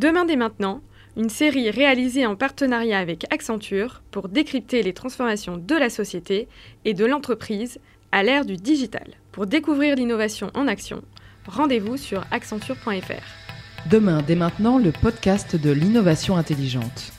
Demain dès maintenant, une série réalisée en partenariat avec Accenture pour décrypter les transformations de la société et de l'entreprise à l'ère du digital. Pour découvrir l'innovation en action, rendez-vous sur accenture.fr. Demain dès maintenant, le podcast de l'innovation intelligente.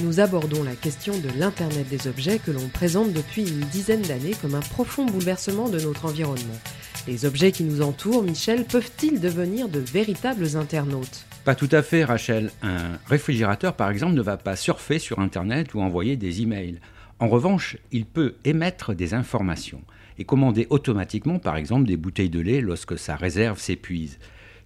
Nous abordons la question de l'Internet des objets que l'on présente depuis une dizaine d'années comme un profond bouleversement de notre environnement. Les objets qui nous entourent, Michel, peuvent-ils devenir de véritables internautes? Pas tout à fait, Rachel. Un réfrigérateur, par exemple, ne va pas surfer sur Internet ou envoyer des emails. En revanche, il peut émettre des informations et commander automatiquement, par exemple, des bouteilles de lait lorsque sa réserve s'épuise.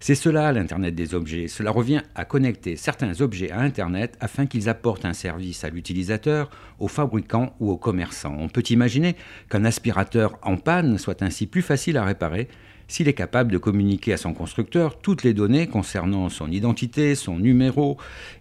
C'est cela l'Internet des objets. Cela revient à connecter certains objets à Internet afin qu'ils apportent un service à l'utilisateur, aux fabricants ou aux commerçants. On peut imaginer qu'un aspirateur en panne soit ainsi plus facile à réparer s'il est capable de communiquer à son constructeur toutes les données concernant son identité, son numéro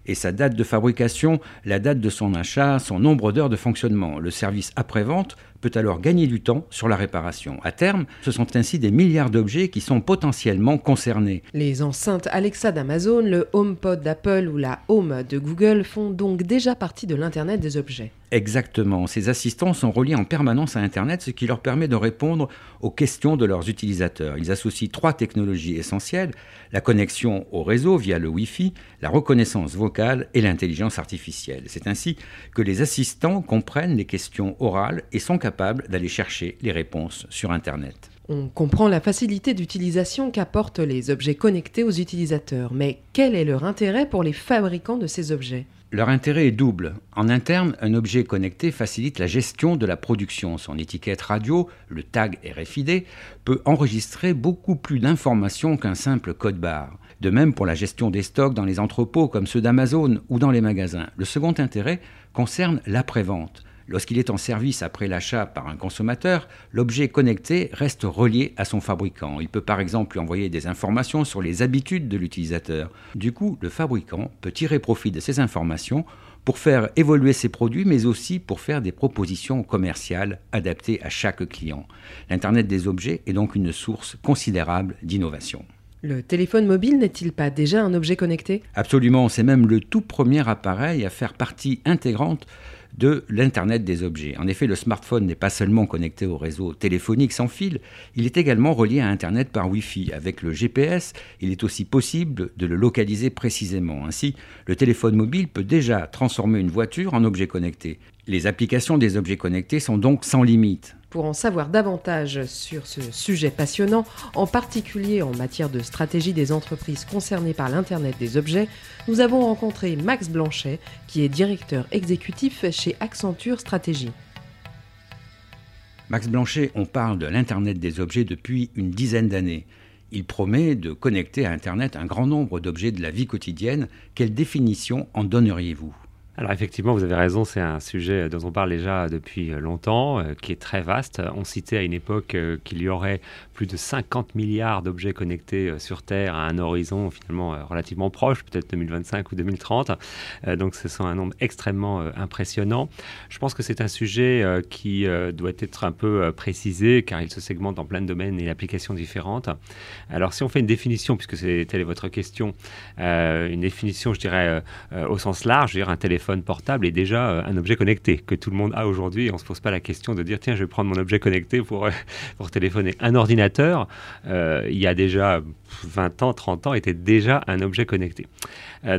et sa date de fabrication, la date de son achat, son nombre d'heures de fonctionnement. Le service après-vente peut alors gagner du temps sur la réparation. À terme, ce sont ainsi des milliards d'objets qui sont potentiellement concernés. Les enceintes Alexa d'Amazon, le HomePod d'Apple ou la Home de Google font donc déjà partie de l'Internet des objets. Exactement. Ces assistants sont reliés en permanence à Internet, ce qui leur permet de répondre aux questions de leurs utilisateurs. Ils associent trois technologies essentielles, la connexion au réseau via le Wi-Fi, la reconnaissance vocale et l'intelligence artificielle. C'est ainsi que les assistants comprennent les questions orales et sont capables d'aller chercher les réponses sur Internet. On comprend la facilité d'utilisation qu'apportent les objets connectés aux utilisateurs, mais quel est leur intérêt pour les fabricants de ces objets? Leur intérêt est double. En interne, un objet connecté facilite la gestion de la production. Son étiquette radio, le tag RFID, peut enregistrer beaucoup plus d'informations qu'un simple code barre. De même pour la gestion des stocks dans les entrepôts comme ceux d'Amazon ou dans les magasins. Le second intérêt concerne l'après-vente. Lorsqu'il est en service après l'achat par un consommateur, l'objet connecté reste relié à son fabricant. Il peut par exemple lui envoyer des informations sur les habitudes de l'utilisateur. Du coup, le fabricant peut tirer profit de ces informations pour faire évoluer ses produits, mais aussi pour faire des propositions commerciales adaptées à chaque client. L'Internet des objets est donc une source considérable d'innovation. Le téléphone mobile n'est-il pas déjà un objet connecté? Absolument, c'est même le tout premier appareil à faire partie intégrante de l'Internet des objets. En effet, le smartphone n'est pas seulement connecté au réseau téléphonique sans fil, il est également relié à Internet par Wi-Fi. Avec le GPS, il est aussi possible de le localiser précisément. Ainsi, le téléphone mobile peut déjà transformer une voiture en objet connecté. Les applications des objets connectés sont donc sans limite. Pour en savoir davantage sur ce sujet passionnant, en particulier en matière de stratégie des entreprises concernées par l'Internet des objets, nous avons rencontré Max Blanchet, qui est directeur exécutif chez Accenture Stratégie. Max Blanchet, on parle de l'Internet des objets depuis une dizaine d'années. Il promet de connecter à Internet un grand nombre d'objets de la vie quotidienne. Quelle définition en donneriez-vous? Alors effectivement, vous avez raison, c'est un sujet dont on parle déjà depuis longtemps, euh, qui est très vaste. On citait à une époque euh, qu'il y aurait plus de 50 milliards d'objets connectés euh, sur Terre à un horizon finalement relativement proche, peut-être 2025 ou 2030. donc ce sont un nombre extrêmement impressionnant. Je pense que c'est un sujet qui doit être un peu précisé, car il se segmente en plein de domaines et applications différentes. Alors si on fait une définition, puisque c'est telle votre question, une définition, je dirais, au sens large, je un téléphone téléphone portable est déjà euh, un objet connecté que tout le monde a aujourd'hui. on se pose pas la question de dire tiens, je vais prendre mon objet connecté pour, euh, pour téléphoner. Un ordinateur, euh, il y a déjà 20 ans, 30 ans, était déjà un objet connecté.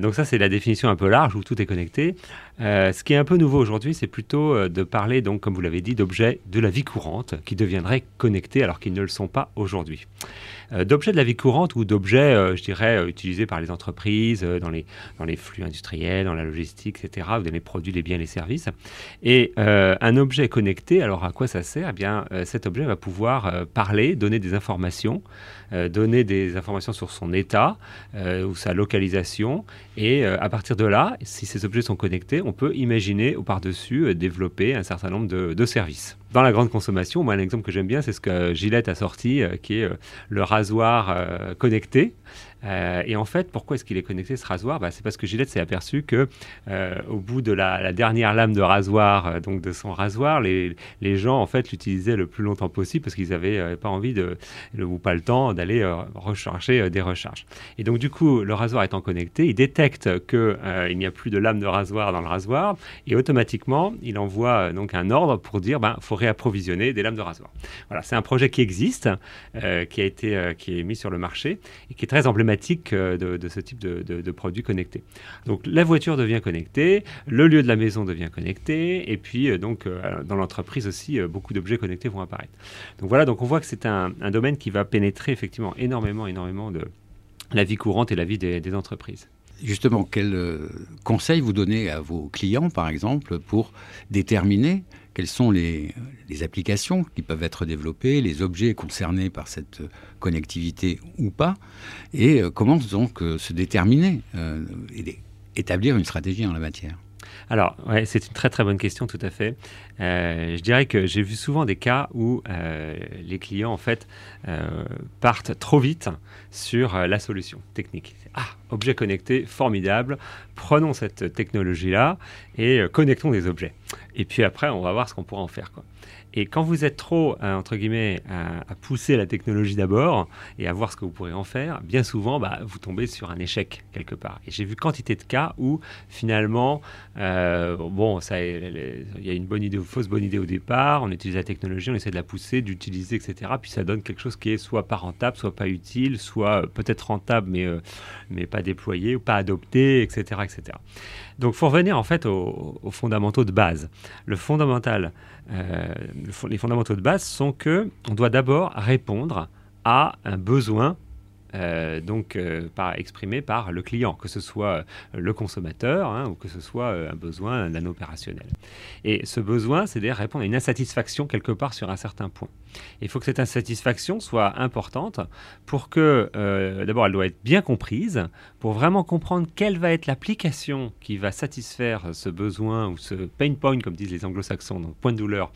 donc ça, c'est la définition un peu large où tout est connecté. Ce qui est un peu nouveau aujourd'hui, c'est plutôt de parler, donc, comme vous l'avez dit, d'objets de la vie courante qui deviendraient connectés alors qu'ils ne le sont pas aujourd'hui. Euh, d'objets de la vie courante ou d'objets, euh, je dirais, euh, utilisés par les entreprises, dans, les, dans les flux industriels, dans la logistique, etc., ou dans les produits, les biens, les services. Et un objet connecté, alors à quoi ça sert? Eh bien, cet objet va pouvoir parler, donner des informations, donner des informations sur son état ou sa localisation. Et à partir de là, si ces objets sont connectés, on peut imaginer au par-dessus développer un certain nombre de, de services. dans la grande consommation, moi, un exemple que j'aime bien, c'est ce que Gillette a sorti, qui est le rasoir connecté. Euh, et en fait, pourquoi est-ce qu'il est connecté ce rasoir? Bah, C'est parce que Gillette s'est aperçu que euh, au bout de la, dernière lame de rasoir, euh, donc de son rasoir, les, les gens en fait l'utilisaient le plus longtemps possible parce qu'ils n'avaient pas envie de, ou pas le temps d'aller recharger des recharges. Et donc du coup, le rasoir étant connecté, il détecte qu'il n'y a plus de lame de rasoir dans le rasoir et automatiquement, il envoie donc un ordre pour dire ben faut réapprovisionner des lames de rasoir. Voilà, c'est un projet qui existe, qui a été qui est mis sur le marché et qui est très emblématique euh, de, ce type de, de, produits connectés. Donc la voiture devient connectée, le lieu de la maison devient connecté, et puis euh, donc euh, dans l'entreprise aussi, beaucoup d'objets connectés vont apparaître. Donc voilà, donc on voit que c'est un, domaine qui va pénétrer effectivement énormément, énormément de la vie courante et la vie des, entreprises. Justement, quel conseil vous donnez à vos clients, par exemple, pour déterminer quelles sont les, applications qui peuvent être développées, les objets concernés par cette connectivité ou pas, et euh, comment donc euh, se déterminer euh, et établir une stratégie en la matière alors, ouais, c'est une très très bonne question, tout à fait. je dirais que j'ai vu souvent des cas où les clients, en fait, partent trop vite sur la solution technique. Ah, objet connecté, formidable. Prenons cette technologie-là et connectons des objets. Et puis après, on va voir ce qu'on pourra en faire. Quoi. Et quand vous êtes trop, euh, entre guillemets, à, pousser la technologie d'abord et à voir ce que vous pourrez en faire, bien souvent, bah, vous tombez sur un échec quelque part. Et j'ai vu quantité de cas où, finalement, euh, bon, il y a une bonne idée ou fausse bonne idée au départ, on utilise la technologie, on essaie de la pousser, d'utiliser, etc. Puis ça donne quelque chose qui est soit pas rentable, soit pas utile, soit peut-être rentable, mais, euh, mais pas déployé ou pas adopté, etc. etc. Donc, il faut revenir en fait aux, fondamentaux de base. Le fondamental, euh, les fondamentaux de base sont que on doit d'abord répondre à un besoin euh, donc euh, exprimé par le client, que ce soit le consommateur hein, ou que ce soit un besoin d'un opérationnel. Et ce besoin, c'est de répondre à une insatisfaction quelque part sur un certain point. Il faut que cette insatisfaction soit importante pour que, euh, d'abord, elle doit être bien comprise, pour vraiment comprendre quelle va être l'application qui va satisfaire ce besoin ou ce pain point, comme disent les anglo-saxons, donc point de douleur.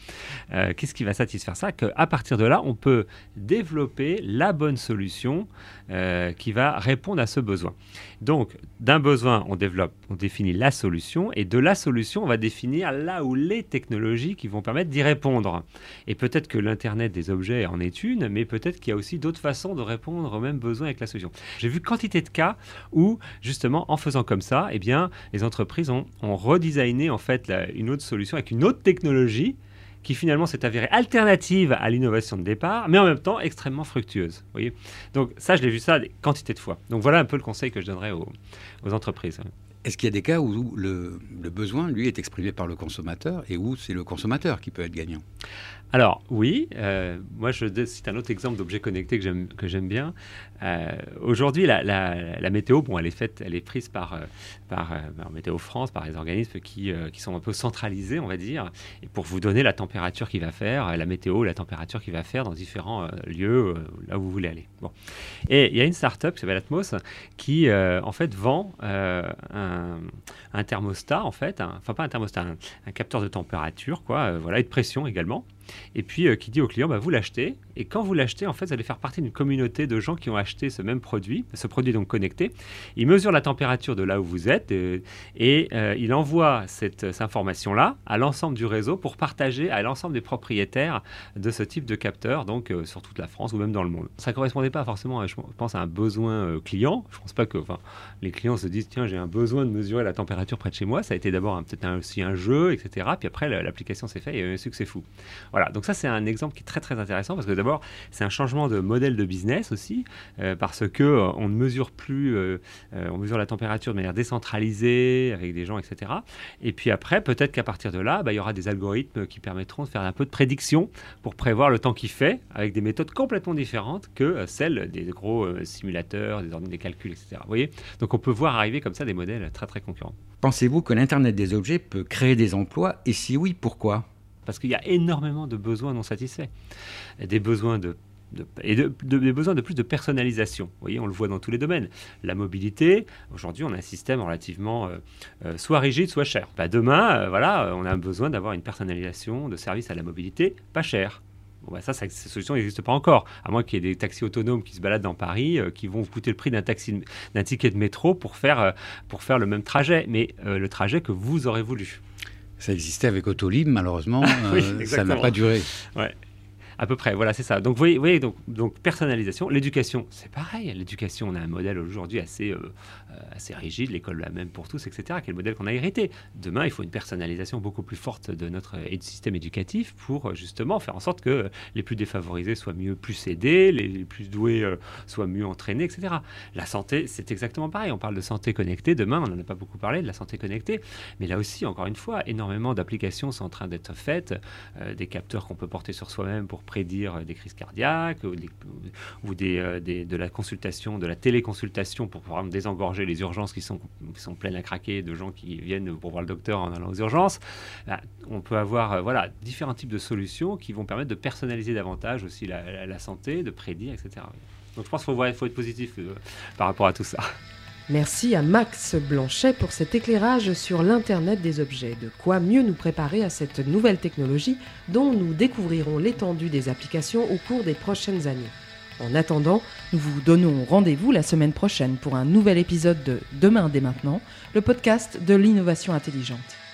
Euh, qu'est-ce qui va satisfaire ça? Qu'à partir de là, on peut développer la bonne solution euh, qui va répondre à ce besoin. Donc, d'un besoin, on développe, on définit la solution, et de la solution, on va définir là où les technologies qui vont permettre d'y répondre. Et peut-être que l'Internet des objets en est une, mais peut-être qu'il y a aussi d'autres façons de répondre aux mêmes besoins avec la solution. J'ai vu quantité de cas où, justement, en faisant comme ça, eh bien, les entreprises ont, redesigné en fait une autre solution avec une autre technologie qui finalement s'est avérée alternative à l'innovation de départ, mais en même temps extrêmement fructueuse. Voyez Donc ça, je l'ai vu ça des quantités de fois. Donc voilà un peu le conseil que je donnerais aux, entreprises. Est-ce qu'il y a des cas où le, besoin, lui, est exprimé par le consommateur et où c'est le consommateur qui peut être gagnant? Alors oui, euh, moi je un autre exemple d'objet connecté que j'aime bien. Euh, aujourd'hui, la, météo, bon, elle est faite, elle est prise par, euh, par, Météo France, par les organismes qui, qui, sont un peu centralisés, on va dire, et pour vous donner la température qu'il va faire, la météo, la température qu'il va faire dans différents lieux là où vous voulez aller. Bon. Et il y a une start-up qui s'appelle Atmos qui en fait vend un, un, thermostat, en fait, enfin pas un thermostat, un, un, capteur de température, quoi, voilà, et de pression également et puis euh, qui dit au client, bah, vous l'achetez, et quand vous l'achetez, en fait, vous allez faire partie d'une communauté de gens qui ont acheté ce même produit, ce produit donc connecté. Il mesure la température de là où vous êtes, euh, et euh, il envoie cette, information-là à l'ensemble du réseau pour partager à l'ensemble des propriétaires de ce type de capteur, donc sur toute la France ou même dans le monde. Ça ne correspondait pas forcément, je pense, à un besoin client. Je ne pense pas que les clients se disent, tiens, j'ai un besoin de mesurer la température près de chez moi. Ça a été d'abord peut-être aussi un jeu, etc. Puis après, l'application s'est faite et il y a eu un succès fou. Voilà, donc ça c'est un exemple qui est très très intéressant parce que d'abord c'est un changement de modèle de business aussi euh, parce que euh, on ne mesure plus, euh, on mesure la température de manière décentralisée avec des gens, etc. Et puis après peut-être qu'à partir de là, bah, il y aura des algorithmes qui permettront de faire un peu de prédiction pour prévoir le temps qu'il fait avec des méthodes complètement différentes que celles des gros simulateurs, des ordinateurs des calculs, etc. Vous voyez? Donc on peut voir arriver comme ça des modèles très très concurrents. Pensez-vous que l'Internet des objets peut créer des emplois? Et si oui, pourquoi? Parce qu'il y a énormément de besoins non satisfaits. Des besoins de et de, des besoins de plus de personnalisation. Vous voyez, on le voit dans tous les domaines. La mobilité, aujourd'hui, on a un système relativement euh, euh, soit rigide, soit cher. Bah, demain, euh, voilà, on a besoin d'avoir une personnalisation de service à la mobilité pas cher. Bon, bah ça, ces solutions n'existent pas encore, à moins qu'il y ait des taxis autonomes qui se baladent dans Paris, qui vont vous coûter le prix d'un d'un ticket de métro pour faire, pour faire le même trajet, mais le trajet que vous aurez voulu. Ça existait avec Autolib, malheureusement, ça n'a pas duré. Ouais. À peu près, voilà, c'est ça. Donc, vous voyez, donc, donc, personnalisation. L'éducation, c'est pareil. L'éducation, on a un modèle aujourd'hui assez, euh, euh, assez rigide, l'école la même pour tous, etc., qui est le modèle qu'on a hérité. Demain, il faut une personnalisation beaucoup plus forte de notre système éducatif pour justement faire en sorte que les plus défavorisés soient mieux plus aidés, les, plus doués euh, soient mieux entraînés, etc. La santé, c'est exactement pareil. On parle de santé connectée. Demain, on n'en a pas beaucoup parlé de la santé connectée. Mais là aussi, encore une fois, énormément d'applications sont en train d'être faites, des capteurs qu'on peut porter sur soi-même pour prédire des crises cardiaques ou, ou des, de la consultation, de la téléconsultation pour pouvoir désengorger les urgences qui sont, qui sont pleines à craquer de gens qui viennent pour voir le docteur en allant aux urgences. on peut avoir euh, voilà, différents types de solutions qui vont permettre de personnaliser davantage aussi la, santé, de prédire, etc. Donc je pense qu'il faut, faut, être positif euh, par rapport à tout ça. Merci à Max Blanchet pour cet éclairage sur l'Internet des objets. De quoi mieux nous préparer à cette nouvelle technologie dont nous découvrirons l'étendue des applications au cours des prochaines années. En attendant, nous vous donnons rendez-vous la semaine prochaine pour un nouvel épisode de Demain dès maintenant, le podcast de l'innovation intelligente.